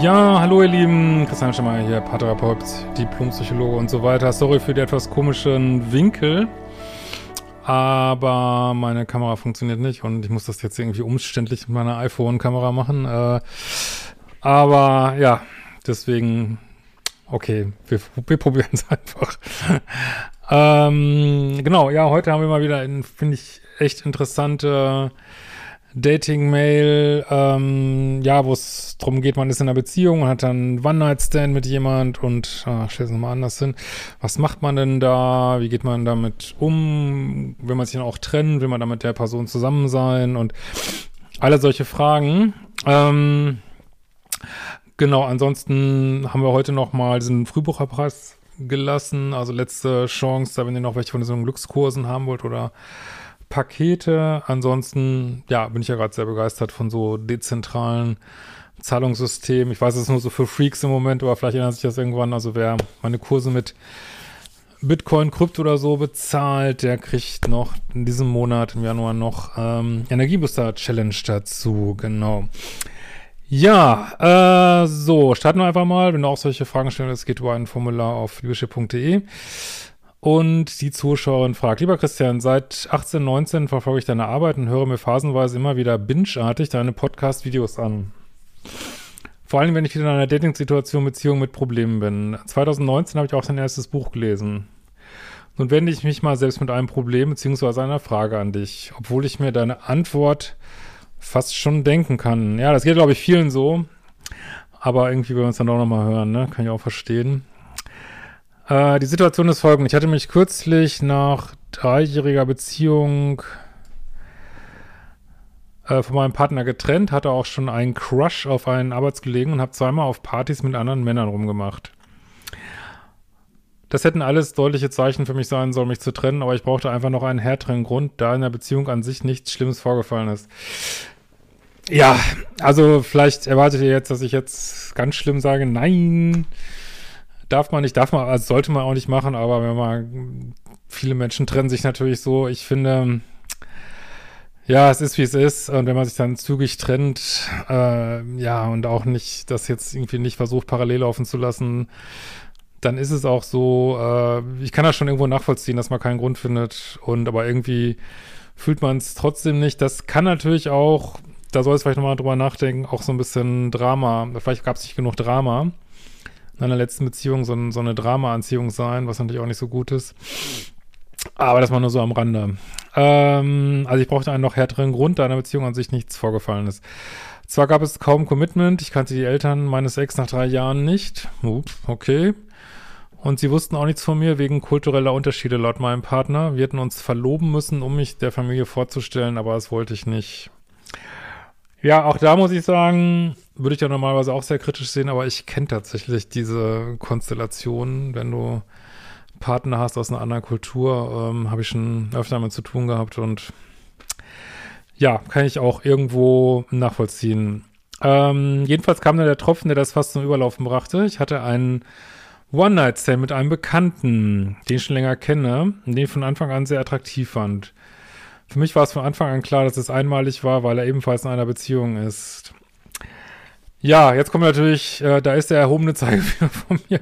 Ja, hallo ihr Lieben, Christian Schemmer hier, Paartherapeut, Diplompsychologe und so weiter. Sorry für die etwas komischen Winkel, aber meine Kamera funktioniert nicht und ich muss das jetzt irgendwie umständlich mit meiner iPhone-Kamera machen. Äh, aber ja, deswegen, okay, wir, wir probieren es einfach. ähm, genau, ja, heute haben wir mal wieder, finde ich, echt interessante Dating-Mail, ähm, ja, wo es darum geht, man ist in einer Beziehung und hat dann One-Night-Stand mit jemand und, ah, stell es nochmal anders hin. Was macht man denn da? Wie geht man damit um? Will man sich dann auch trennen? Will man dann mit der Person zusammen sein? Und alle solche Fragen. Ähm, genau, ansonsten haben wir heute nochmal diesen Frühbucherpreis gelassen, also letzte Chance, da wenn ihr noch welche von diesen Glückskursen haben wollt oder Pakete. Ansonsten, ja, bin ich ja gerade sehr begeistert von so dezentralen Zahlungssystemen. Ich weiß, es ist nur so für Freaks im Moment, aber vielleicht ändert sich das irgendwann. Also wer meine Kurse mit Bitcoin, Krypto oder so bezahlt, der kriegt noch in diesem Monat, im Januar noch ähm, Energiebooster Challenge dazu. Genau. Ja, äh, so, starten wir einfach mal. Wenn du auch solche Fragen stellst, geht über ein Formular auf liebeschiff.de. Und die Zuschauerin fragt, lieber Christian, seit 18, 19 verfolge ich deine Arbeit und höre mir phasenweise immer wieder bingeartig deine Podcast-Videos an. Vor allem, wenn ich wieder in einer Dating-Situation, Beziehung mit Problemen bin. 2019 habe ich auch dein erstes Buch gelesen. Nun wende ich mich mal selbst mit einem Problem bzw. einer Frage an dich, obwohl ich mir deine Antwort fast schon denken kann. Ja, das geht, glaube ich, vielen so. Aber irgendwie wollen wir uns dann doch nochmal hören, ne? Kann ich auch verstehen. Äh, die Situation ist folgende. Ich hatte mich kürzlich nach dreijähriger Beziehung äh, von meinem Partner getrennt, hatte auch schon einen Crush auf einen Arbeitskollegen und habe zweimal auf Partys mit anderen Männern rumgemacht. Das hätten alles deutliche Zeichen für mich sein sollen, mich zu trennen, aber ich brauchte einfach noch einen härteren Grund, da in der Beziehung an sich nichts Schlimmes vorgefallen ist. Ja, also vielleicht erwartet ihr jetzt, dass ich jetzt ganz schlimm sage, nein, darf man nicht, darf man, also sollte man auch nicht machen, aber wenn man, viele Menschen trennen sich natürlich so, ich finde, ja, es ist wie es ist. Und wenn man sich dann zügig trennt, äh, ja, und auch nicht, das jetzt irgendwie nicht versucht, parallel laufen zu lassen, dann ist es auch so, äh, ich kann das schon irgendwo nachvollziehen, dass man keinen Grund findet. Und aber irgendwie fühlt man es trotzdem nicht. Das kann natürlich auch, da soll es vielleicht nochmal drüber nachdenken, auch so ein bisschen Drama, vielleicht gab es nicht genug Drama in einer letzten Beziehung so, so eine Drama-Anziehung sein, was natürlich auch nicht so gut ist. Aber das war nur so am Rande. Ähm, also ich brauchte einen noch härteren Grund, da in der Beziehung an sich nichts vorgefallen ist. Zwar gab es kaum Commitment, ich kannte die Eltern meines Ex nach drei Jahren nicht. Ups, okay. Und sie wussten auch nichts von mir wegen kultureller Unterschiede laut meinem Partner. Wir hätten uns verloben müssen, um mich der Familie vorzustellen, aber das wollte ich nicht. Ja, auch da muss ich sagen, würde ich ja normalerweise auch sehr kritisch sehen, aber ich kenne tatsächlich diese Konstellation, wenn du Partner hast aus einer anderen Kultur, ähm, habe ich schon öfter damit zu tun gehabt und ja, kann ich auch irgendwo nachvollziehen. Ähm, jedenfalls kam dann der Tropfen, der das fast zum Überlaufen brachte. Ich hatte einen One-Night-Stand mit einem Bekannten, den ich schon länger kenne den ich von Anfang an sehr attraktiv fand. Für mich war es von Anfang an klar, dass es einmalig war, weil er ebenfalls in einer Beziehung ist. Ja, jetzt kommt natürlich, äh, da ist der erhobene Zeigefinger von mir.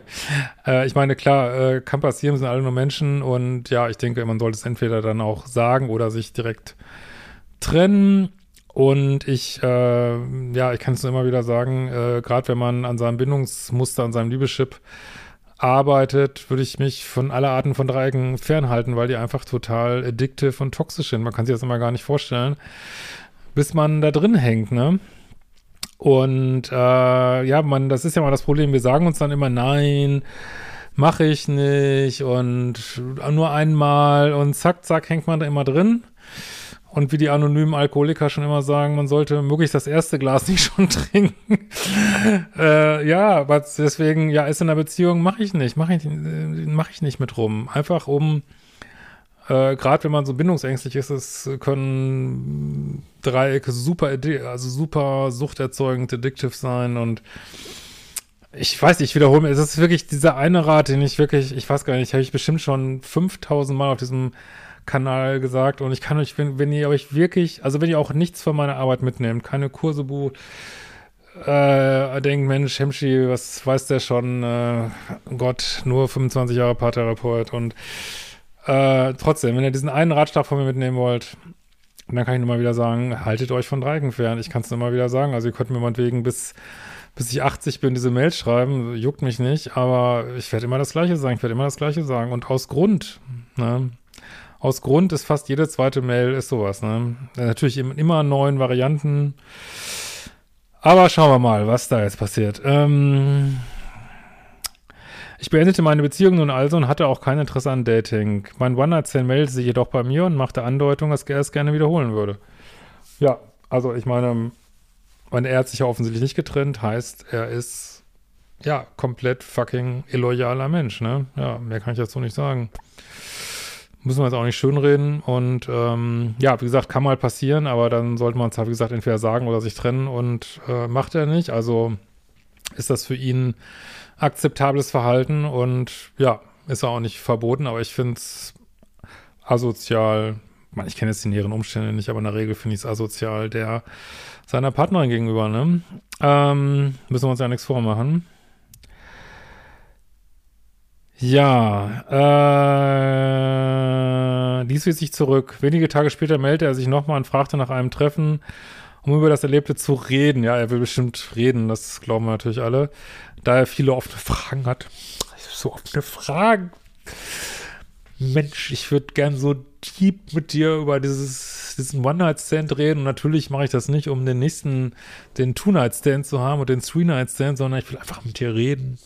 Äh, ich meine, klar, äh, kann passieren, sind alle nur Menschen und ja, ich denke, man sollte es entweder dann auch sagen oder sich direkt trennen. Und ich, äh, ja, ich kann es nur immer wieder sagen, äh, gerade wenn man an seinem Bindungsmuster, an seinem Liebeschip arbeitet, würde ich mich von aller Arten von Dreiecken fernhalten, weil die einfach total addictive und toxisch sind. Man kann sich das immer gar nicht vorstellen, bis man da drin hängt, ne? Und äh, ja, man, das ist ja mal das Problem. Wir sagen uns dann immer, nein, mache ich nicht und nur einmal und zack, zack, hängt man da immer drin. Und wie die anonymen Alkoholiker schon immer sagen, man sollte möglichst das erste Glas nicht schon trinken. äh, ja, aber deswegen, ja, ist in der Beziehung, mache ich nicht, mache ich, mach ich nicht mit rum. Einfach um äh, Gerade wenn man so bindungsängstlich ist, es können Dreiecke super, also super suchterzeugend, addictive sein und ich weiß nicht, ich wiederhole mir, es ist wirklich dieser eine Rat, den ich wirklich, ich weiß gar nicht, habe ich bestimmt schon 5000 Mal auf diesem Kanal gesagt und ich kann euch, wenn, wenn ihr euch wirklich, also wenn ihr auch nichts von meiner Arbeit mitnehmt, keine Kurse bucht, äh, denkt, Mensch, Hemschi, was weiß der schon? Äh, Gott, nur 25 Jahre Paartherapeut und äh, trotzdem, wenn ihr diesen einen Ratschlag von mir mitnehmen wollt, dann kann ich nur mal wieder sagen, haltet euch von Dreiecken fern. Ich kann es nur mal wieder sagen. Also ihr könnt mir meinetwegen bis, bis ich 80 bin diese Mail schreiben, juckt mich nicht, aber ich werde immer das Gleiche sagen. Ich werde immer das Gleiche sagen. Und aus Grund, ne? Aus Grund ist fast jede zweite Mail ist sowas, ne? Natürlich immer neuen Varianten. Aber schauen wir mal, was da jetzt passiert. Ähm, ich beendete meine Beziehung nun also und hatte auch kein Interesse an Dating. Mein One-Night-Stand meldete sich jedoch bei mir und machte Andeutung, dass er es gerne wiederholen würde. Ja, also ich meine, meine, er hat sich ja offensichtlich nicht getrennt, heißt, er ist ja komplett fucking illoyaler Mensch, ne? Ja, mehr kann ich dazu nicht sagen. Müssen wir jetzt auch nicht schönreden und ähm, ja, wie gesagt, kann mal passieren, aber dann sollte man es halt, wie gesagt, entweder sagen oder sich trennen und äh, macht er nicht. Also ist das für ihn akzeptables Verhalten und ja, ist auch nicht verboten, aber ich finde es asozial. Man, ich kenne jetzt die näheren Umstände nicht, aber in der Regel finde ich es asozial, der seiner Partnerin gegenüber, ne? Ähm, müssen wir uns ja nichts vormachen. Ja, äh, dies wies sich zurück. Wenige Tage später meldete er sich nochmal und fragte nach einem Treffen, um über das Erlebte zu reden. Ja, er will bestimmt reden, das glauben wir natürlich alle da er viele offene Fragen hat. So offene Fragen. Mensch, ich würde gern so deep mit dir über dieses, diesen One-Night-Stand reden. Und natürlich mache ich das nicht, um den nächsten, den Two-Night-Stand zu haben und den Three-Night-Stand, sondern ich will einfach mit dir reden.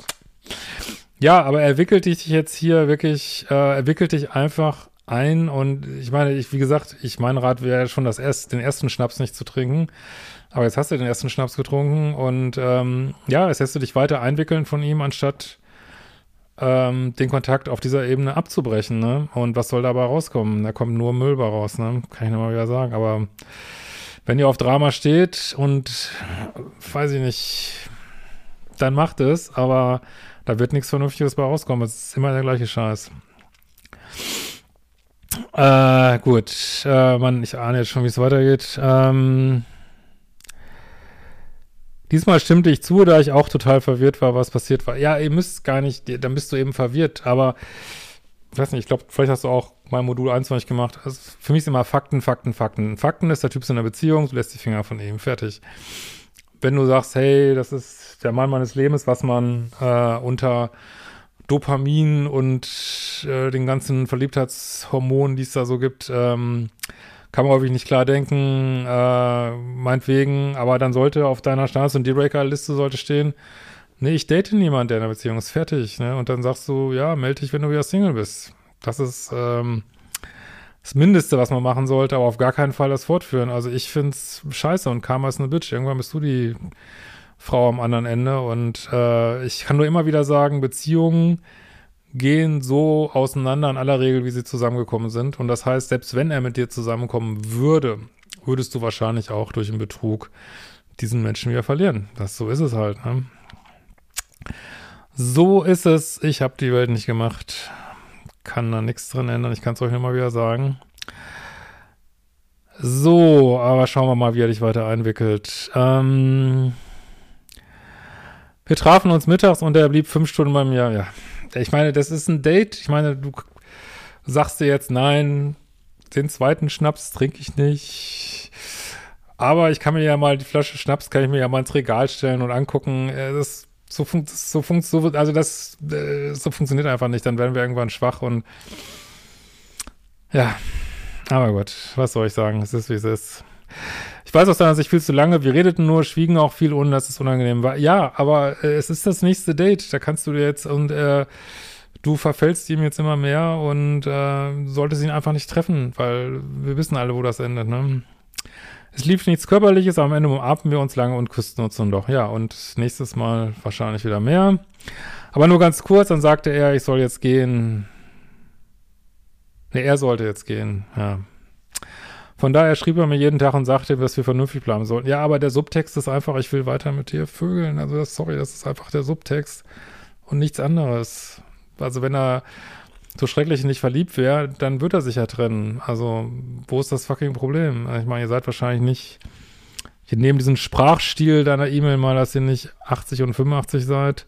Ja, aber er wickelt dich jetzt hier wirklich, äh, er wickelt dich einfach ein und ich meine, ich, wie gesagt, ich mein Rat wäre schon, das erst, den ersten Schnaps nicht zu trinken. Aber jetzt hast du den ersten Schnaps getrunken und ähm, ja, jetzt lässt du dich weiter einwickeln von ihm, anstatt ähm, den Kontakt auf dieser Ebene abzubrechen, ne? Und was soll dabei rauskommen? Da kommt nur Müll bei raus, ne? Kann ich nochmal wieder sagen. Aber wenn ihr auf Drama steht und weiß ich nicht, dann macht es, aber da wird nichts Vernünftiges bei rauskommen. Es ist immer der gleiche Scheiß. Äh, gut. Äh, Mann, ich ahne jetzt schon, wie es weitergeht. Ähm, Diesmal stimmte ich zu, da ich auch total verwirrt war, was passiert war. Ja, ihr müsst gar nicht, dann bist du eben verwirrt, aber ich weiß nicht, ich glaube, vielleicht hast du auch mein Modul 21 gemacht. Also für mich sind immer Fakten, Fakten, Fakten. Fakten ist, der Typ ist in einer Beziehung, du lässt die Finger von ihm, fertig. Wenn du sagst, hey, das ist der Mann meines Lebens, was man äh, unter Dopamin und äh, den ganzen Verliebtheitshormonen, die es da so gibt, ähm, kann man häufig nicht klar denken, äh, meinetwegen, aber dann sollte auf deiner Stars- und Dealbreaker-Liste sollte stehen, nee, ich date niemanden, der in einer Beziehung ist, fertig, ne? Und dann sagst du, ja, melde dich, wenn du wieder Single bist. Das ist ähm, das Mindeste, was man machen sollte, aber auf gar keinen Fall das fortführen. Also ich find's scheiße und Karma ist eine Bitch. Irgendwann bist du die Frau am anderen Ende und äh, ich kann nur immer wieder sagen, Beziehungen gehen so auseinander in aller Regel, wie sie zusammengekommen sind. Und das heißt, selbst wenn er mit dir zusammenkommen würde, würdest du wahrscheinlich auch durch einen Betrug diesen Menschen wieder verlieren. Das so ist es halt. Ne? So ist es. Ich habe die Welt nicht gemacht. Kann da nichts dran ändern. Ich kann es euch nochmal wieder sagen. So, aber schauen wir mal, wie er dich weiter einwickelt. Ähm, wir trafen uns mittags und er blieb fünf Stunden bei mir. Ja, ich meine, das ist ein Date. Ich meine, du sagst dir jetzt, nein, den zweiten Schnaps trinke ich nicht. Aber ich kann mir ja mal die Flasche Schnaps, kann ich mir ja mal ins Regal stellen und angucken. Äh, das so funkt, so funkt, so, also das, äh, so funktioniert einfach nicht. Dann werden wir irgendwann schwach und ja, aber gut, was soll ich sagen? Es ist, wie es ist. Ich weiß aus deiner Sicht viel zu lange. Wir redeten nur, schwiegen auch viel, ohne dass es unangenehm war. Ja, aber äh, es ist das nächste Date. Da kannst du dir jetzt und äh, du verfällst ihm jetzt immer mehr und äh, solltest ihn einfach nicht treffen, weil wir wissen alle, wo das endet, ne? Es lief nichts Körperliches, am Ende umarmten wir uns lange und küssten uns dann doch. Ja, und nächstes Mal wahrscheinlich wieder mehr. Aber nur ganz kurz, dann sagte er, ich soll jetzt gehen. Ne, er sollte jetzt gehen, ja. Von daher schrieb er mir jeden Tag und sagte, dass wir vernünftig bleiben sollten. Ja, aber der Subtext ist einfach, ich will weiter mit dir vögeln. Also das, sorry, das ist einfach der Subtext und nichts anderes. Also wenn er so schrecklich nicht verliebt wäre, dann wird er sich ja trennen. Also wo ist das fucking Problem? Ich meine, ihr seid wahrscheinlich nicht Ich nehme diesen Sprachstil deiner E-Mail mal, dass ihr nicht 80 und 85 seid.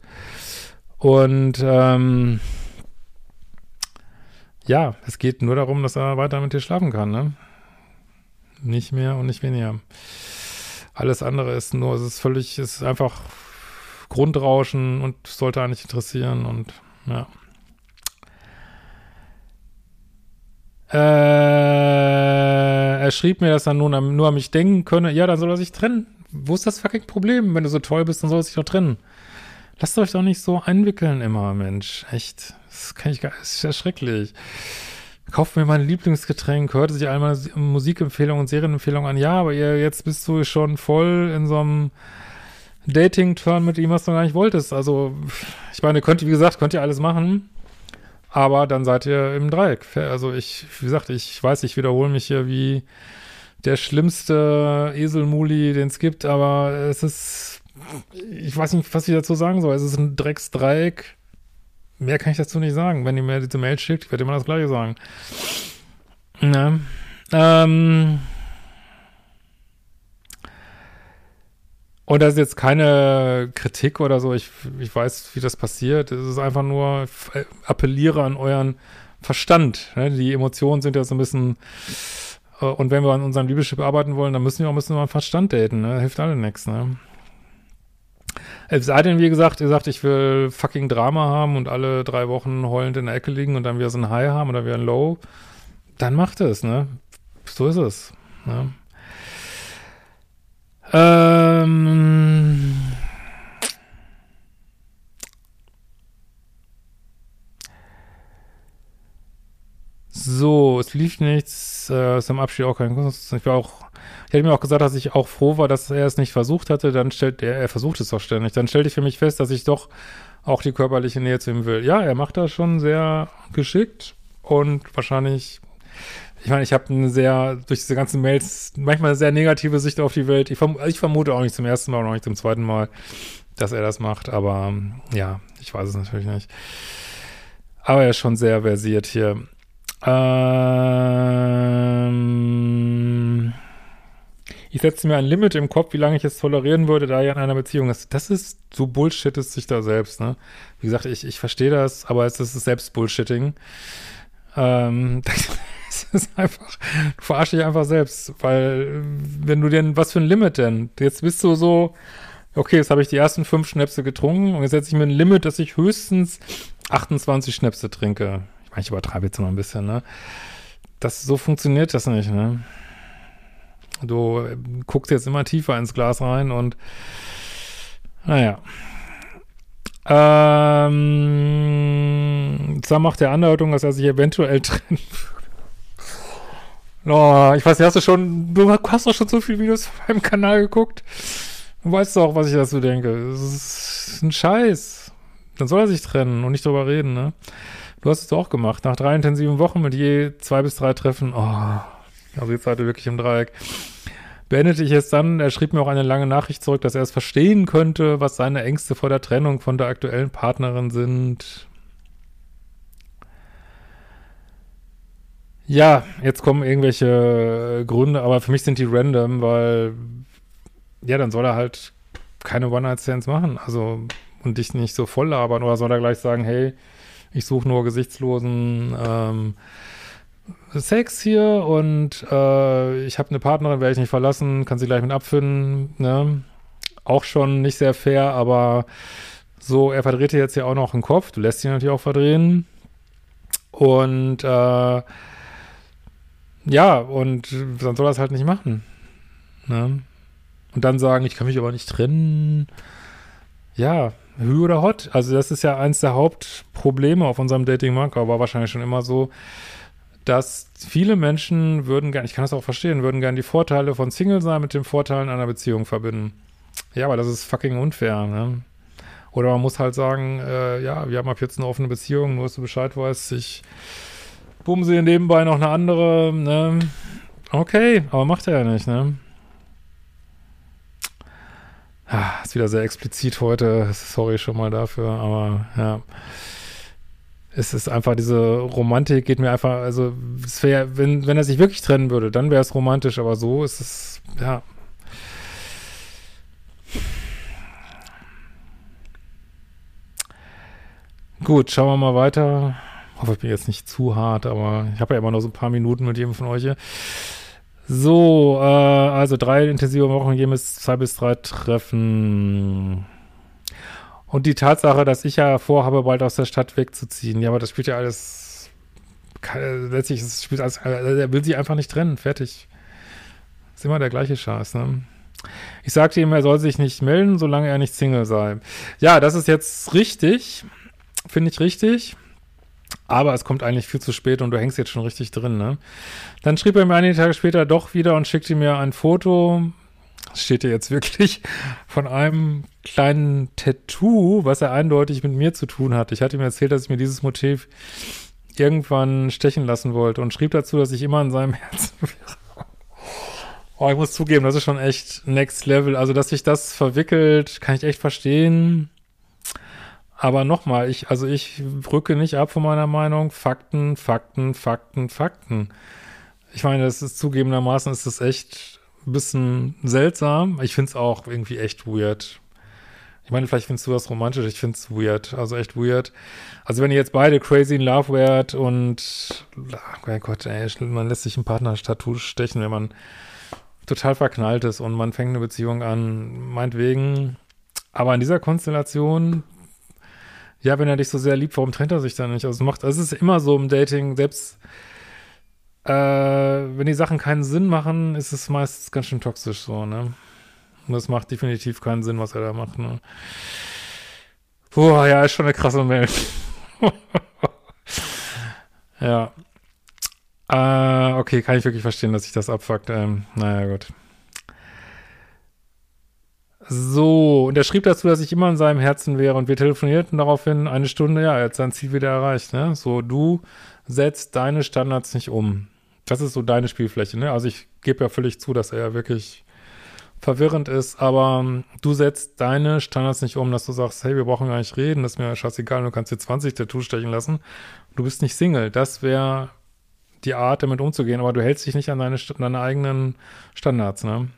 Und ähm, ja, es geht nur darum, dass er weiter mit dir schlafen kann, ne? Nicht mehr und nicht weniger. Alles andere ist nur, es ist völlig, es ist einfach Grundrauschen und sollte eigentlich interessieren und ja. Äh, er schrieb mir, dass er an, nur an mich denken könne. Ja, dann soll er sich trennen. Wo ist das fucking Problem? Wenn du so toll bist, dann soll er sich doch trennen. Lasst euch doch nicht so einwickeln immer, Mensch. Echt. Das kann ich gar, das ist ja schrecklich. Kauft mir mein Lieblingsgetränk, hörte sich meine Musikempfehlungen und Serienempfehlungen an. Ja, aber ihr, jetzt bist du schon voll in so einem Dating-Turn mit ihm, was du gar nicht wolltest. Also, ich meine, könnt ihr, wie gesagt, könnt ihr alles machen. Aber dann seid ihr im Dreieck. Also ich, wie gesagt, ich weiß, ich wiederhole mich hier wie der schlimmste Eselmuli, den es gibt, aber es ist, ich weiß nicht, was ich dazu sagen soll. Es ist ein Drecksdreieck. Mehr kann ich dazu nicht sagen. Wenn ihr mir diese Mail schickt, werde ich immer das Gleiche sagen. Ja. Ähm, Und das ist jetzt keine Kritik oder so. Ich, ich weiß, wie das passiert. Es ist einfach nur, äh, appelliere an euren Verstand. Ne? Die Emotionen sind ja so ein bisschen, äh, und wenn wir an unserem Liebeschip arbeiten wollen, dann müssen wir auch ein bisschen am Verstand daten. Ne? Hilft alle nichts. Ne? Es sei denn, wie gesagt, ihr sagt, ich will fucking Drama haben und alle drei Wochen heulend in der Ecke liegen und dann wieder so ein High haben oder wieder ein Low, dann macht es, ne? So ist es. Ne? Ähm. So, es lief nichts, äh, ist am Abschied auch kein Kunst. Ich war auch, ich hätte mir auch gesagt, dass ich auch froh war, dass er es nicht versucht hatte, dann stellt er, er versucht es doch ständig. Dann stellte ich für mich fest, dass ich doch auch die körperliche Nähe zu ihm will. Ja, er macht das schon sehr geschickt und wahrscheinlich ich meine, ich habe eine sehr, durch diese ganzen Mails, manchmal eine sehr negative Sicht auf die Welt. Ich, verm ich vermute auch nicht zum ersten Mal und auch nicht zum zweiten Mal, dass er das macht, aber ja, ich weiß es natürlich nicht. Aber er ist schon sehr versiert hier. Ähm, ich setze mir ein Limit im Kopf, wie lange ich es tolerieren würde, da er in einer Beziehung ist. Das ist so Bullshit ist sich da selbst, ne? Wie gesagt, ich, ich verstehe das, aber es ist selbst Bullshitting. Ähm, es ist einfach, du verarsch dich einfach selbst, weil wenn du denn, was für ein Limit denn? Jetzt bist du so, okay, jetzt habe ich die ersten fünf Schnäpse getrunken und jetzt setze ich mir ein Limit, dass ich höchstens 28 Schnäpse trinke. Ich übertreibe jetzt noch ein bisschen, ne? Das, so funktioniert das nicht, ne? Du guckst jetzt immer tiefer ins Glas rein und naja. Ähm, zwar macht der Andeutung, dass er sich eventuell trennen Oh, ich weiß nicht, hast du schon, du hast doch schon so viele Videos auf meinem Kanal geguckt. Du weißt doch, was ich dazu denke. Das ist ein Scheiß. Dann soll er sich trennen und nicht drüber reden, ne? Du hast es auch gemacht. Nach drei intensiven Wochen mit je zwei bis drei Treffen. Oh, also jetzt seid ihr wirklich im Dreieck. Beendete ich es dann, er schrieb mir auch eine lange Nachricht zurück, dass er es verstehen könnte, was seine Ängste vor der Trennung von der aktuellen Partnerin sind. Ja, jetzt kommen irgendwelche Gründe, aber für mich sind die random, weil ja, dann soll er halt keine One-Night-Stands machen, also und dich nicht so voll labern oder soll er gleich sagen, hey, ich suche nur gesichtslosen ähm, Sex hier und äh, ich habe eine Partnerin, werde ich nicht verlassen, kann sie gleich mit abfinden, ne? Auch schon nicht sehr fair, aber so, er verdreht dir jetzt ja auch noch den Kopf, du lässt ihn natürlich auch verdrehen und äh, ja, und dann soll er es halt nicht machen. Ne? Und dann sagen, ich kann mich aber nicht trennen. Ja, Hü oder Hot. Also das ist ja eins der Hauptprobleme auf unserem Dating-Markt, aber wahrscheinlich schon immer so, dass viele Menschen würden gerne, ich kann das auch verstehen, würden gerne die Vorteile von Single sein mit den Vorteilen einer Beziehung verbinden. Ja, aber das ist fucking unfair, ne? Oder man muss halt sagen, äh, ja, wir haben ab jetzt eine offene Beziehung, nur dass du Bescheid weißt, ich bumse nebenbei noch eine andere, ne? Okay, aber macht er ja nicht, ne? Ah, ist wieder sehr explizit heute, sorry schon mal dafür, aber ja. Es ist einfach diese Romantik, geht mir einfach, also es wäre, wenn, wenn er sich wirklich trennen würde, dann wäre es romantisch, aber so ist es, ja. Gut, schauen wir mal weiter. Ich hoffe, ich bin jetzt nicht zu hart, aber ich habe ja immer noch so ein paar Minuten mit jedem von euch hier. So, äh, also drei intensive Wochen, jedes zwei bis drei Treffen. Und die Tatsache, dass ich ja vorhabe, bald aus der Stadt wegzuziehen. Ja, aber das spielt ja alles, letztlich, das spielt alles, er will sie einfach nicht trennen, fertig. Ist immer der gleiche Scheiß, ne? Ich sagte ihm, er soll sich nicht melden, solange er nicht Single sei. Ja, das ist jetzt richtig, finde ich richtig. Aber es kommt eigentlich viel zu spät und du hängst jetzt schon richtig drin, ne? Dann schrieb er mir einige Tage später doch wieder und schickte mir ein Foto, das steht hier jetzt wirklich, von einem kleinen Tattoo, was er eindeutig mit mir zu tun hat. Ich hatte ihm erzählt, dass ich mir dieses Motiv irgendwann stechen lassen wollte und schrieb dazu, dass ich immer in seinem Herzen wäre. Oh, ich muss zugeben, das ist schon echt next level. Also, dass sich das verwickelt, kann ich echt verstehen. Aber nochmal, ich, also ich rücke nicht ab von meiner Meinung. Fakten, Fakten, Fakten, Fakten. Ich meine, das ist zugegebenermaßen ist das echt ein bisschen seltsam. Ich finde es auch irgendwie echt weird. Ich meine, vielleicht findest du das romantisch, ich finde es weird. Also echt weird. Also wenn ihr jetzt beide crazy in love wärt und oh mein Gott, ey, man lässt sich ein Partner-Tattoo stechen, wenn man total verknallt ist und man fängt eine Beziehung an, meinetwegen. Aber in dieser Konstellation ja, wenn er dich so sehr liebt, warum trennt er sich dann nicht? Also es macht, es ist immer so im Dating, selbst äh, wenn die Sachen keinen Sinn machen, ist es meist ganz schön toxisch so, ne? Und das macht definitiv keinen Sinn, was er da macht, ne? Boah, ja, ist schon eine krasse Mail. ja. Äh, okay, kann ich wirklich verstehen, dass sich das abfuckt. Ähm, naja, gut. So, und er schrieb dazu, dass ich immer in seinem Herzen wäre und wir telefonierten daraufhin eine Stunde, ja, er hat sein Ziel wieder erreicht, ne? So, du setzt deine Standards nicht um. Das ist so deine Spielfläche, ne? Also ich gebe ja völlig zu, dass er ja wirklich verwirrend ist, aber um, du setzt deine Standards nicht um, dass du sagst, hey, wir brauchen gar nicht reden, das ist mir scheißegal, du kannst dir 20 Tattoos stechen lassen. Du bist nicht Single. Das wäre die Art, damit umzugehen, aber du hältst dich nicht an deine, deine eigenen Standards, ne?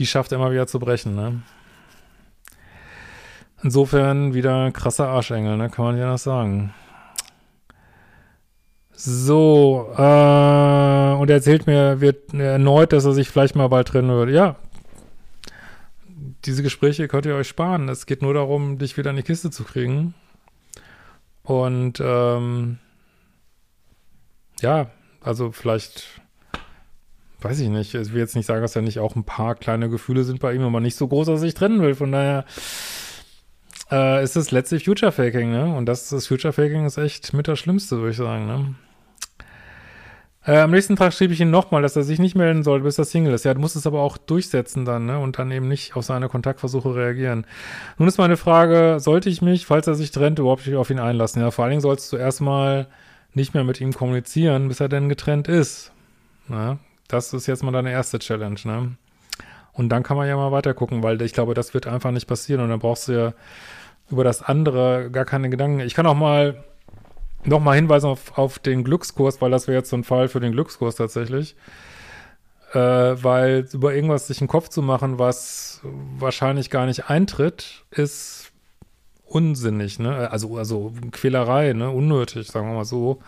Die schafft er immer wieder zu brechen, ne? Insofern wieder krasser Arschengel, ne? Kann man ja noch sagen. So, äh, und er erzählt mir wird erneut, dass er sich vielleicht mal bald trennen würde. Ja, diese Gespräche könnt ihr euch sparen. Es geht nur darum, dich wieder in die Kiste zu kriegen. Und ähm, ja, also vielleicht weiß ich nicht, ich will jetzt nicht sagen, dass da nicht auch ein paar kleine Gefühle sind bei ihm, aber nicht so groß, dass sich trennen will. Von daher äh, ist es letztlich Future Faking, ne? Und das, das Future Faking ist echt mit das Schlimmste, würde ich sagen, ne? Äh, am nächsten Tag schrieb ich ihm nochmal, dass er sich nicht melden soll, bis er Single ist. Ja, du musst es aber auch durchsetzen dann, ne? Und dann eben nicht auf seine Kontaktversuche reagieren. Nun ist meine Frage, sollte ich mich, falls er sich trennt, überhaupt nicht auf ihn einlassen? Ja, vor allen Dingen sollst du erstmal nicht mehr mit ihm kommunizieren, bis er denn getrennt ist. Ne? Das ist jetzt mal deine erste Challenge, ne? Und dann kann man ja mal weiter gucken, weil ich glaube, das wird einfach nicht passieren und dann brauchst du ja über das andere gar keine Gedanken. Ich kann auch mal noch mal hinweisen auf, auf den Glückskurs, weil das wäre jetzt so ein Fall für den Glückskurs tatsächlich. Äh, weil über irgendwas sich einen Kopf zu machen, was wahrscheinlich gar nicht eintritt, ist unsinnig, ne? Also, also Quälerei, ne? Unnötig, sagen wir mal so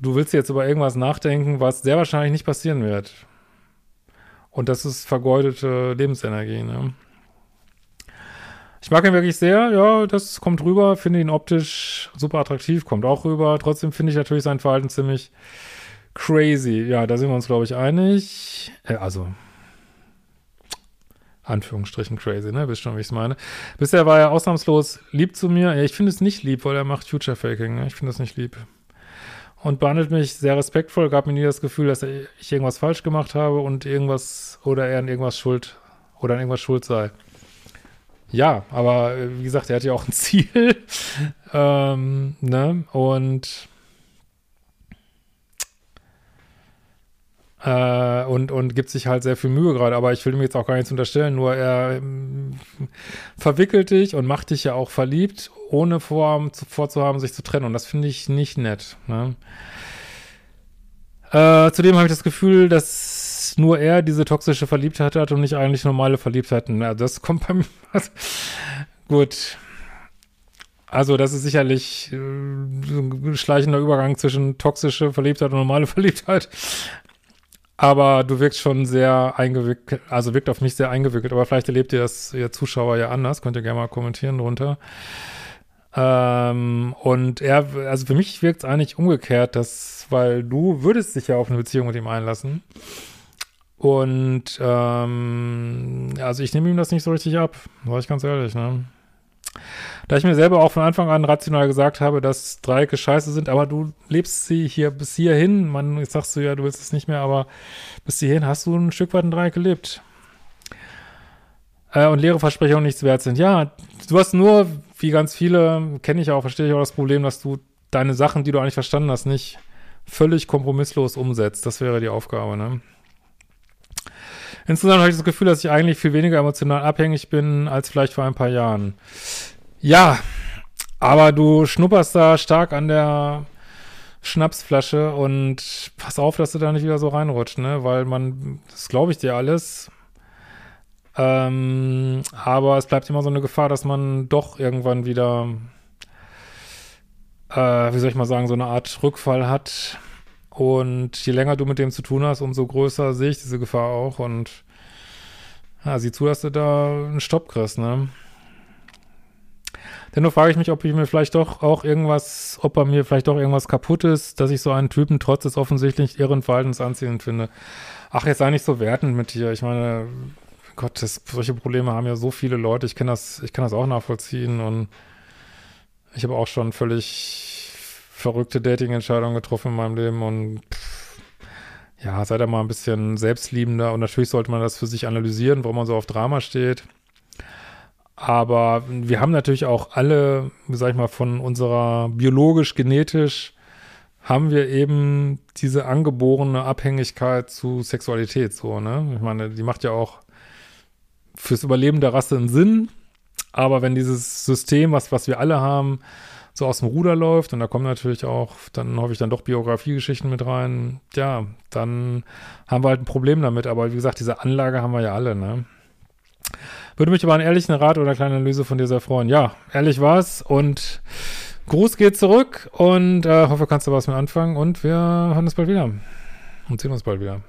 du willst jetzt über irgendwas nachdenken, was sehr wahrscheinlich nicht passieren wird. Und das ist vergeudete Lebensenergie, ne? Ich mag ihn wirklich sehr, ja, das kommt rüber, finde ihn optisch super attraktiv, kommt auch rüber. Trotzdem finde ich natürlich sein Verhalten ziemlich crazy. Ja, da sind wir uns, glaube ich, einig. Äh, also, Anführungsstrichen crazy, ne? Wisst schon, wie ich es meine. Bisher war er ausnahmslos lieb zu mir. Ja, ich finde es nicht lieb, weil er macht Future Faking, ne? Ich finde es nicht lieb und behandelt mich sehr respektvoll, gab mir nie das Gefühl, dass ich irgendwas falsch gemacht habe und irgendwas oder er an irgendwas schuld oder an irgendwas schuld sei. Ja, aber äh, wie gesagt, er hat ja auch ein Ziel. ähm, ne? Und Äh, und, und gibt sich halt sehr viel Mühe gerade, aber ich will ihm jetzt auch gar nichts unterstellen, nur er ähm, verwickelt dich und macht dich ja auch verliebt, ohne vor, vorzuhaben, sich zu trennen. Und das finde ich nicht nett. Ne? Äh, zudem habe ich das Gefühl, dass nur er diese toxische Verliebtheit hat und nicht eigentlich normale Verliebtheiten. Also das kommt bei mir. gut. Also das ist sicherlich äh, ein schleichender Übergang zwischen toxische Verliebtheit und normale Verliebtheit. Aber du wirkst schon sehr eingewickelt, also wirkt auf mich sehr eingewickelt. Aber vielleicht erlebt ihr das, ihr Zuschauer ja anders. Könnt ihr gerne mal kommentieren drunter. Ähm, und er, also für mich wirkt es eigentlich umgekehrt, dass, weil du würdest dich ja auf eine Beziehung mit ihm einlassen. Und ähm, also ich nehme ihm das nicht so richtig ab, sag ich ganz ehrlich, ne? Da ich mir selber auch von Anfang an rational gesagt habe, dass Dreiecke scheiße sind, aber du lebst sie hier bis hierhin, man, jetzt sagst du ja, du willst es nicht mehr, aber bis hierhin hast du ein Stück weit ein Dreieck gelebt. Äh, und leere Versprechungen nichts wert sind. Ja, du hast nur, wie ganz viele, kenne ich auch, verstehe ich auch das Problem, dass du deine Sachen, die du eigentlich verstanden hast, nicht völlig kompromisslos umsetzt. Das wäre die Aufgabe, ne? Insgesamt habe ich das Gefühl, dass ich eigentlich viel weniger emotional abhängig bin als vielleicht vor ein paar Jahren. Ja, aber du schnupperst da stark an der Schnapsflasche und pass auf, dass du da nicht wieder so reinrutscht, ne? Weil man, das glaube ich dir alles. Ähm, aber es bleibt immer so eine Gefahr, dass man doch irgendwann wieder, äh, wie soll ich mal sagen, so eine Art Rückfall hat. Und je länger du mit dem zu tun hast, umso größer sehe ich diese Gefahr auch. Und ja, sieh zu, dass du da einen Stopp kriegst, ne? Dennoch frage ich mich, ob ich mir vielleicht doch auch irgendwas, ob bei mir vielleicht doch irgendwas kaputt ist, dass ich so einen Typen trotz des offensichtlich irren Verhaltens anziehend finde. Ach, jetzt sei nicht so wertend mit dir. Ich meine, Gott, das, solche Probleme haben ja so viele Leute. Ich kann das, ich kann das auch nachvollziehen und ich habe auch schon völlig verrückte Dating-Entscheidungen getroffen in meinem Leben und pff, ja, seid da mal ein bisschen selbstliebender und natürlich sollte man das für sich analysieren, warum man so auf Drama steht. Aber wir haben natürlich auch alle, sag ich mal, von unserer biologisch, genetisch haben wir eben diese angeborene Abhängigkeit zu Sexualität, so, ne? Ich meine, die macht ja auch fürs Überleben der Rasse einen Sinn, aber wenn dieses System, was, was wir alle haben, so aus dem Ruder läuft und da kommen natürlich auch dann hoffe ich dann doch Biografiegeschichten mit rein, ja, dann haben wir halt ein Problem damit. Aber wie gesagt, diese Anlage haben wir ja alle, ne? Würde mich über einen ehrlichen Rat oder eine kleine Analyse von dir sehr freuen. Ja, ehrlich war's und Gruß geht zurück und äh, hoffe, kannst du was mit anfangen und wir hören uns bald wieder und sehen uns bald wieder.